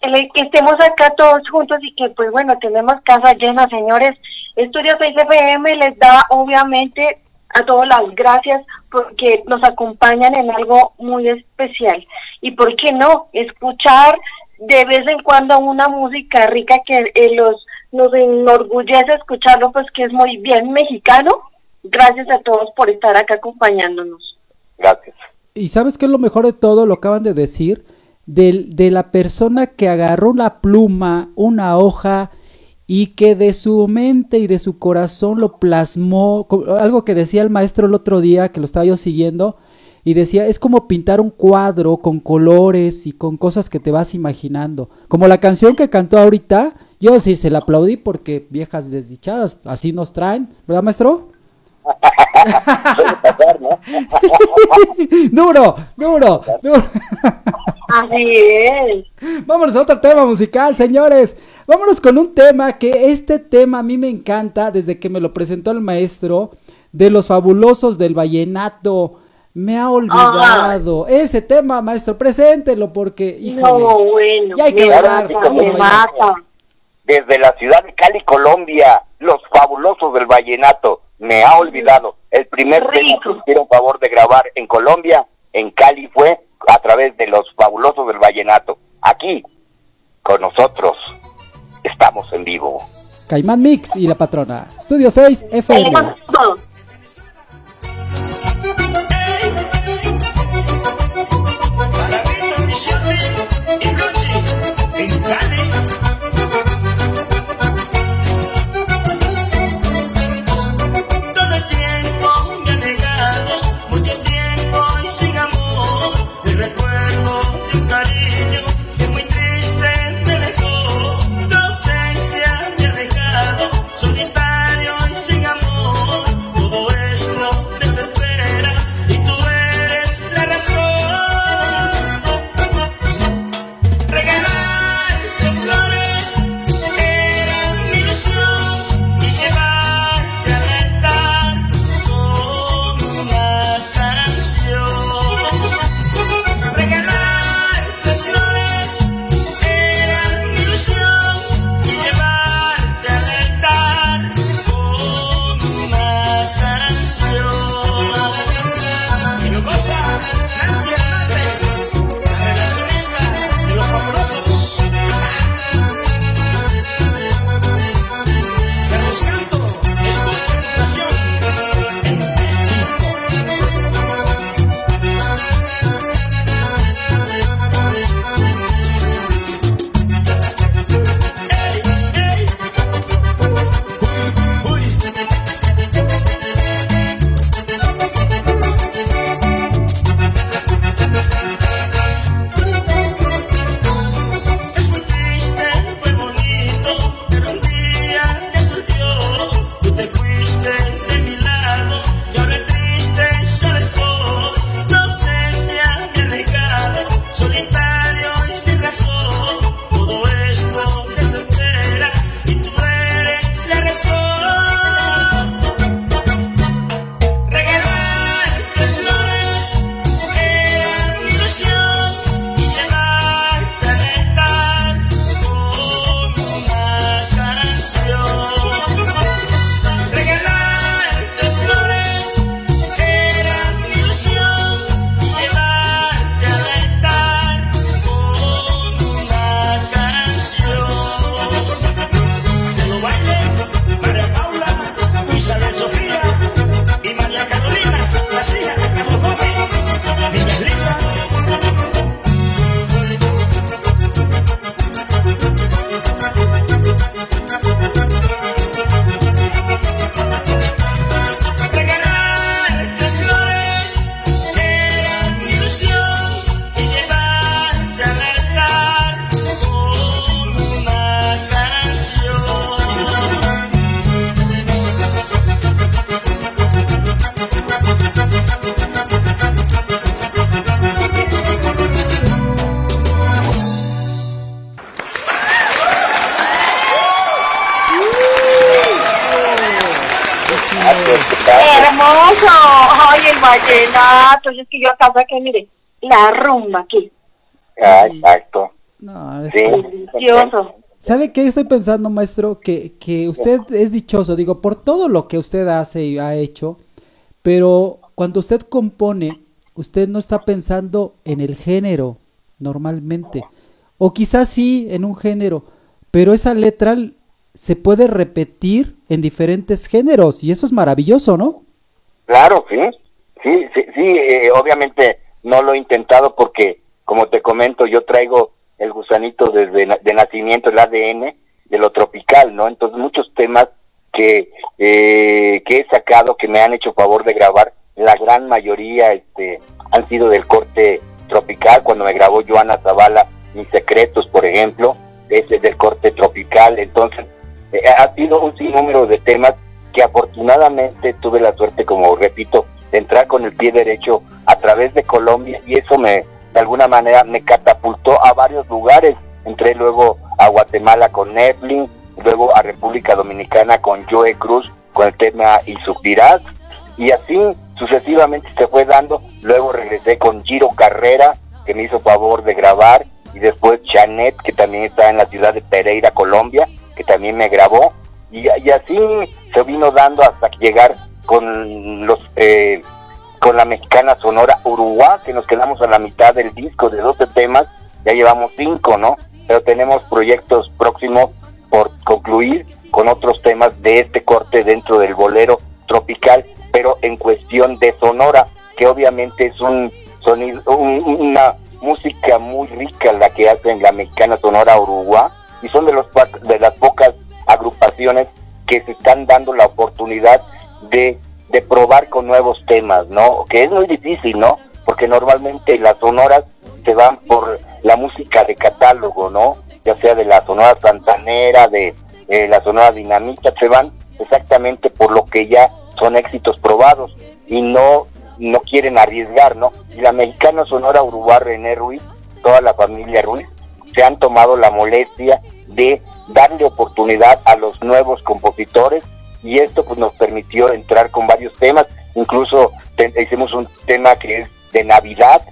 que estemos acá todos juntos y que pues bueno, tenemos casa llena, señores. Estudio 6 FM les da obviamente a todos las gracias porque nos acompañan en algo muy especial. Y por qué no, escuchar de vez en cuando una música rica que eh, los nos enorgullece escucharlo, pues que es muy bien mexicano. Gracias a todos por estar acá acompañándonos. Gracias. Y sabes qué es lo mejor de todo, lo acaban de decir, del- de, la persona que agarró una pluma, una hoja y que de su mente y de su corazón lo plasmó, algo que decía el maestro el otro día, que lo estaba yo siguiendo, y decía, es como pintar un cuadro con colores y con cosas que te vas imaginando. Como la canción que cantó ahorita, yo sí se la aplaudí porque viejas desdichadas, así nos traen, ¿verdad maestro? Suele pasar, ¿no? duro, duro, duro. Así es. Vámonos a otro tema musical, señores. Vámonos con un tema que este tema a mí me encanta desde que me lo presentó el maestro de los fabulosos del vallenato. Me ha olvidado. Ese tema, maestro, preséntelo porque, híjole. No, bueno. Ya hay que bailar. Desde la ciudad de Cali, Colombia, los fabulosos del vallenato. Me ha olvidado. El primer tema que hicieron favor de grabar en Colombia, en Cali, fue a través de los fabulosos del vallenato. Aquí, con nosotros, estamos en vivo. Caimán Mix y la patrona. Estudio 6 FM. Es que mire, la rumba aquí. Ah, exacto. No, es Sí. Delicioso. ¿Sabe qué estoy pensando, maestro? Que, que usted es dichoso, digo, por todo lo que usted hace y ha hecho, pero cuando usted compone, usted no está pensando en el género normalmente, o quizás sí en un género, pero esa letra se puede repetir en diferentes géneros y eso es maravilloso, ¿no? Claro, sí, sí, sí, sí, eh, obviamente no lo he intentado porque, como te comento, yo traigo el gusanito desde de nacimiento, el ADN de lo tropical, ¿no? Entonces muchos temas que, eh, que he sacado, que me han hecho favor de grabar, la gran mayoría este, han sido del corte tropical, cuando me grabó Joana Zavala, Mis Secretos, por ejemplo, es del corte tropical, entonces eh, ha sido un sinnúmero de temas que afortunadamente tuve la suerte, como repito, entrar con el pie derecho a través de Colombia y eso me, de alguna manera, me catapultó a varios lugares. Entré luego a Guatemala con Netflix, luego a República Dominicana con Joe Cruz, con el tema Suspirás, y así sucesivamente se fue dando. Luego regresé con Giro Carrera, que me hizo favor de grabar, y después Chanet, que también está en la ciudad de Pereira, Colombia, que también me grabó, y así se vino dando hasta llegar con los eh, con la mexicana Sonora Uruguay, que nos quedamos a la mitad del disco de 12 temas, ya llevamos 5, ¿no? Pero tenemos proyectos próximos por concluir con otros temas de este corte dentro del bolero tropical, pero en cuestión de Sonora, que obviamente es un sonido, un- una música muy rica la que hacen la mexicana Sonora Uruguay, y son de, los, de las pocas agrupaciones que se están dando la oportunidad de, de probar con nuevos temas, ¿no? Que es muy difícil, ¿no? Porque normalmente las sonoras se van por la música de catálogo, ¿no? Ya sea de la sonora santanera, de la sonora dinamita, se van exactamente por lo que ya son éxitos probados y no no quieren arriesgar, ¿no? Y la mexicana sonora Uruguay René Ruiz, toda la familia Ruiz, se han tomado la molestia de darle oportunidad a los nuevos compositores y esto pues nos permitió entrar con varios temas, incluso hicimos un tema que es de Navidad,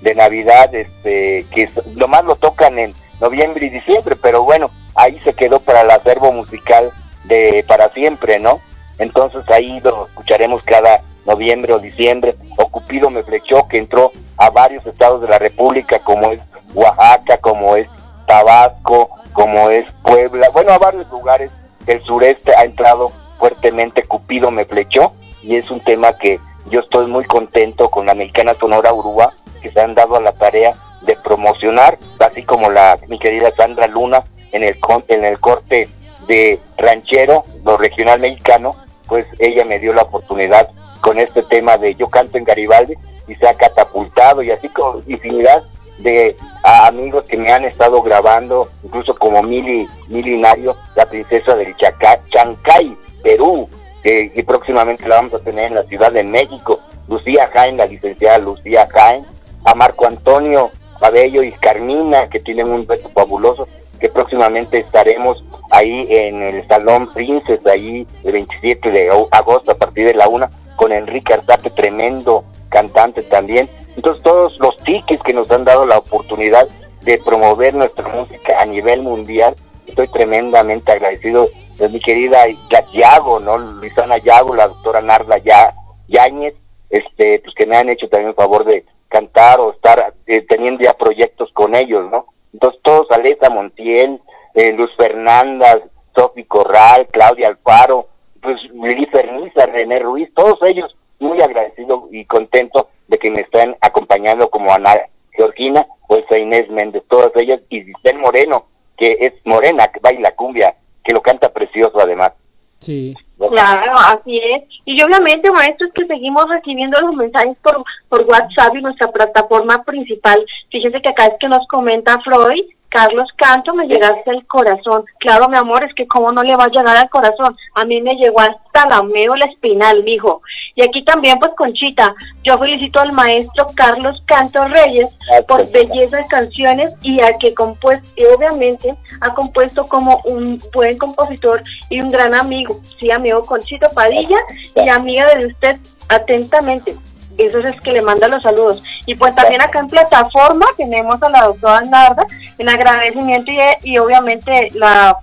de Navidad, este, que nomás lo tocan en noviembre y diciembre, pero bueno, ahí se quedó para el acervo musical de para siempre, ¿no? Entonces ahí lo escucharemos cada noviembre o diciembre. O Cupido me flechó, que entró a varios estados de la República, como es Oaxaca, como es Tabasco, como es Puebla, bueno, a varios lugares del sureste ha entrado fuertemente Cupido me flechó y es un tema que yo estoy muy contento con la mexicana Sonora Uruguay que se han dado a la tarea de promocionar, así como la mi querida Sandra Luna en el en el corte de ranchero, lo regional mexicano, pues ella me dio la oportunidad con este tema de yo canto en Garibaldi y se ha catapultado y así con infinidad de amigos que me han estado grabando, incluso como Mili, Mili Nario, la princesa del Chaca- Chancay, Perú, que, que próximamente la vamos a tener en la Ciudad de México, Lucía Jaén, la licenciada Lucía Jaén, a Marco Antonio Abello y Carmina, que tienen un reto fabuloso, que próximamente estaremos ahí en el Salón Princes, ahí el 27 de agosto a partir de la una, con Enrique Arzate, tremendo cantante también. Entonces todos los tickets que nos han dado la oportunidad de promover nuestra música a nivel mundial, estoy tremendamente agradecido de mi querida Yago, ¿no? Luisana Yago, la doctora Narda ya Yáñez, este, pues que me han hecho también el favor de cantar o estar eh, teniendo ya proyectos con ellos, ¿no? Entonces todos, Aleta Montiel, eh, Luz Fernanda, Sofi Corral, Claudia Alfaro, pues Lili Ferniza, René Ruiz, todos ellos muy agradecido y contento de que me estén acompañando como Ana Georgina esa Inés Méndez, todas ellas, y Giselle Moreno, que es morena, que baila cumbia, que lo canta precioso además. Sí. Claro, así es. Y obviamente, maestros, que seguimos recibiendo los mensajes por, por WhatsApp y nuestra plataforma principal. Fíjense que acá es que nos comenta Freud, Carlos Canto, me llegaste al corazón. Claro, mi amor, es que cómo no le va a llegar al corazón. A mí me llegó hasta la médula espinal, mijo. Y aquí también, pues, Conchita, yo felicito al maestro Carlos Canto Reyes por belleza de canciones y a que compuesto, y obviamente ha compuesto como un buen compositor y un gran amigo. Sí, amigo Conchito Padilla y amiga de usted atentamente. Eso es que le manda los saludos. Y pues también acá en plataforma tenemos a la doctora Narda en agradecimiento y, y obviamente la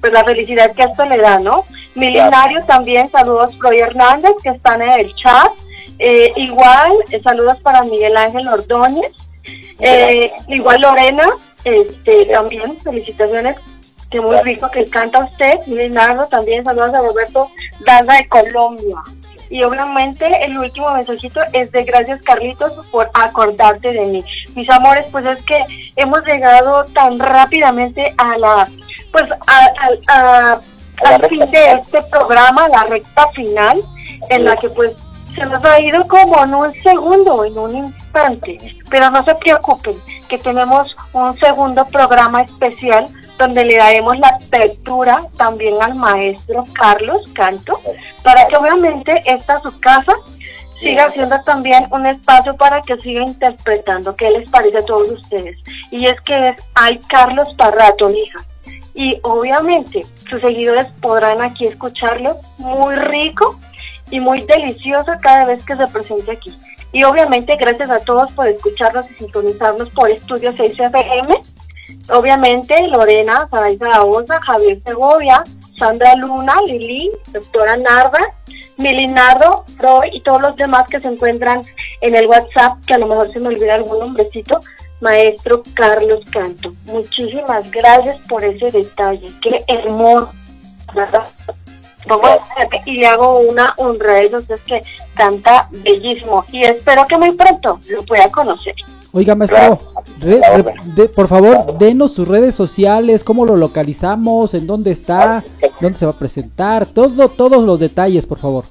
pues la felicidad que esto le da, ¿no? Milenario también, saludos Floy Hernández que están en el chat. Eh, igual, eh, saludos para Miguel Ángel Ordóñez. Eh, igual Lorena, este, también felicitaciones, que muy rico que canta usted. Milenario también, saludos a Roberto Daza de Colombia. Y obviamente el último mensajito es de gracias Carlitos por acordarte de mí. Mis amores, pues es que hemos llegado tan rápidamente a la, pues a, a- a- al fin de este programa, la recta final, en la que pues se nos ha ido como en un segundo, en un instante. Pero no se preocupen, que tenemos un segundo programa especial donde le daremos la apertura también al maestro Carlos Canto, para que obviamente esta su casa siga siendo también un espacio para que siga interpretando. ¿Qué les parece a todos ustedes? Y es que es Ay Carlos Parrato, hija. Y obviamente sus seguidores podrán aquí escucharlo muy rico y muy delicioso cada vez que se presente aquí. Y obviamente gracias a todos por escucharnos y sintonizarnos por Estudio 6 FM. Obviamente Lorena, Saray Zaragoza, Javier Segovia, Sandra Luna, Lili, doctora Narda, Milinardo, Roy y todos los demás que se encuentran en el WhatsApp, que a lo mejor se me olvida algún nombrecito, maestro Carlos Canto. Muchísimas gracias por ese detalle. Qué hermoso, y le hago una honra a eso, es que canta bellísimo y espero que muy pronto lo pueda conocer. Oiga, maestro, re- por favor, denos sus redes sociales, cómo lo localizamos, en dónde está, dónde se va a presentar, todo, todos los detalles, por favor.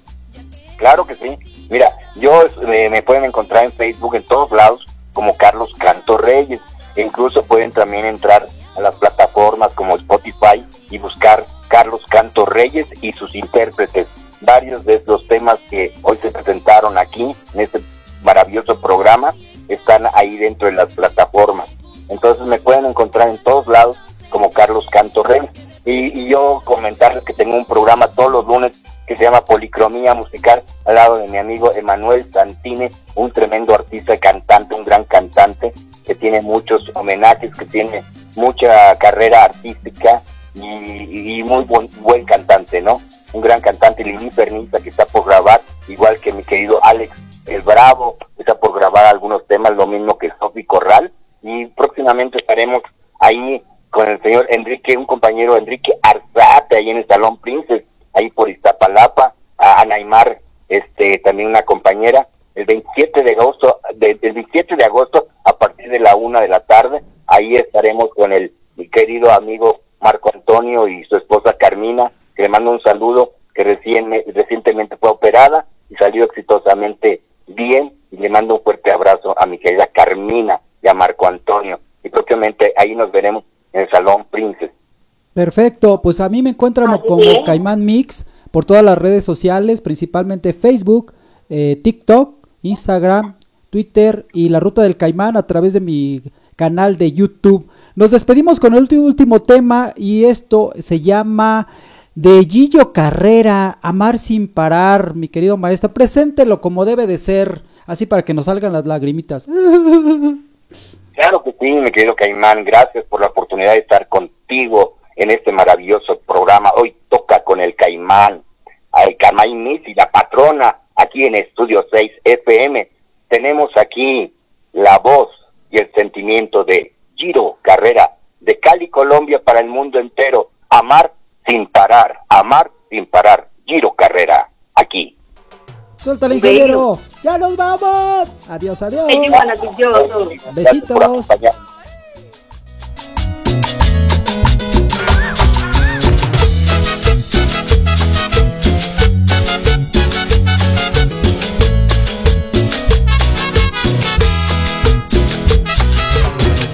Claro que sí. Mira, yo eh, me pueden encontrar en Facebook en todos lados como Carlos Canto Reyes. E incluso pueden también entrar a las plataformas como Spotify y buscar Carlos Canto Reyes y sus intérpretes. Varios de los temas que hoy se presentaron aquí en este maravilloso programa están ahí dentro de las plataformas. Entonces me pueden encontrar en todos lados como Carlos Canto Reyes. Y, yo comentarles que tengo un programa todos los lunes que se llama Policromía Musical al lado de mi amigo Emanuel Santine, un tremendo artista y cantante, un gran cantante que tiene muchos homenajes, que tiene mucha carrera artística y, muy buen, buen cantante, ¿no? Un gran cantante, Lili Perniza, que está por grabar, igual que mi querido Alex el Bravo, está por grabar algunos temas, lo mismo que Sofi Corral, y próximamente estaremos ahí con el señor Enrique, un compañero Enrique Arzate, ahí en el Salón Princess, ahí por Iztapalapa, a Anaimar, este, también una compañera, el 27 de agosto, el 27 de agosto, a partir de la una de la tarde, ahí estaremos con el mi querido amigo Marco Antonio y su esposa Carmina, que le mando un saludo, que recién, recientemente fue operada y salió exitosamente bien, y le mando un fuerte abrazo a mi querida Carmina y a Marco Antonio, y próximamente ahí nos veremos en el Salón Princess. Perfecto, pues a mí me encuentran Así como. Caimán Mix por todas las redes sociales, principalmente Facebook, eh, TikTok, Instagram, Twitter y la Ruta del Caimán a través de mi canal de YouTube. Nos despedimos con el último tema y esto se llama de Gillo Carrera, Amar sin parar, mi querido maestro. Preséntelo como debe de ser, así para que nos salgan las lagrimitas. [laughs] Claro que sí, mi querido Caimán, gracias por la oportunidad de estar contigo en este maravilloso programa. Hoy toca con el Caimán, al Caimán y la patrona, aquí en Estudio 6 FM. Tenemos aquí la voz y el sentimiento de Giro Carrera, de Cali, Colombia, para el mundo entero. Amar sin parar, amar sin parar. Giro Carrera, aquí. Suéltale, ingeniero. Ya nos vamos. Adiós, adiós. Besitos.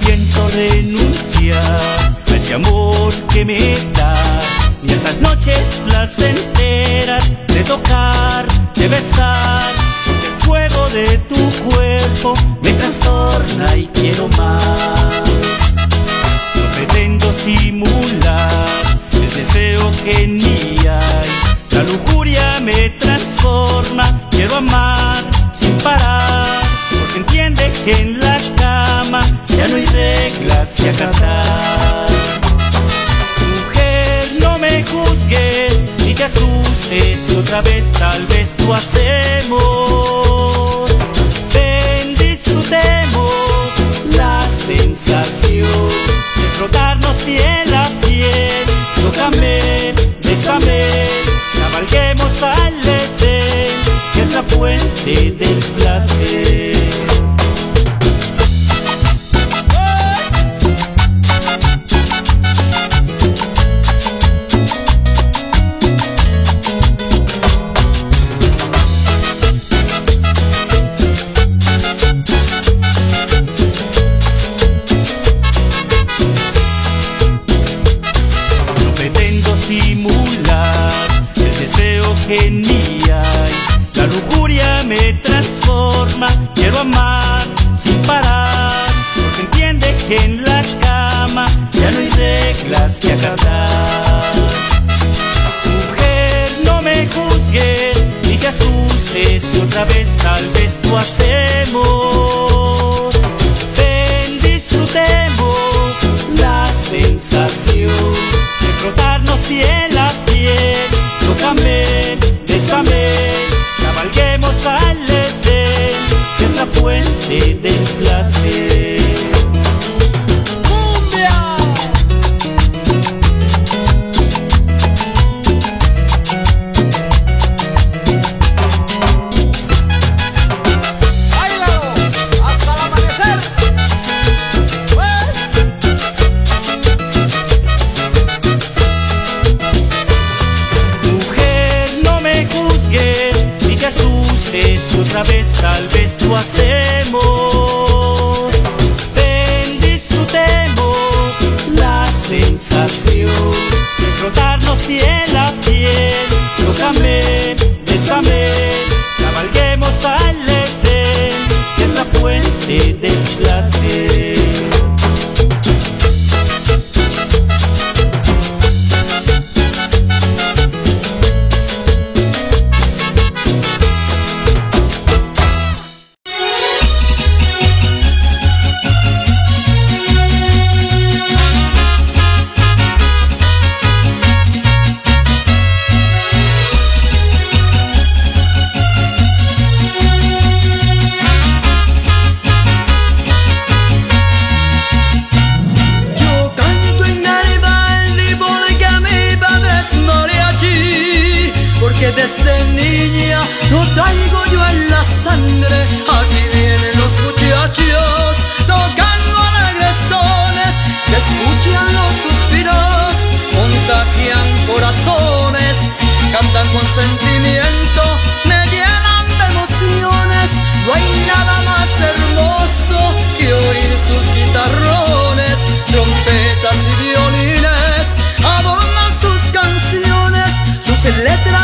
Pienso renunciar amor que me das, y esas noches placenteras de tocar, de besar, el fuego de tu cuerpo me trastorna y quiero más. No pretendo simular el deseo que mí hay. La lujuria me transforma, quiero amar sin parar. Porque entiende que en la cama ya no hay reglas que acatar. Otra vez tal vez lo hacemos. Ven, disfrutemos la sensación de frotarnos piel a piel. Tócame, bésame, cabalguemos al Edén, que es la fuente del placer. Sin parar. Porque entiende que en la cama ya no hay reglas que acatar. Mujer, no me juzgues ni te asustes otra vez tal vez lo hacemos.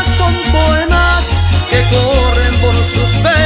son poemas que corren por sus venas.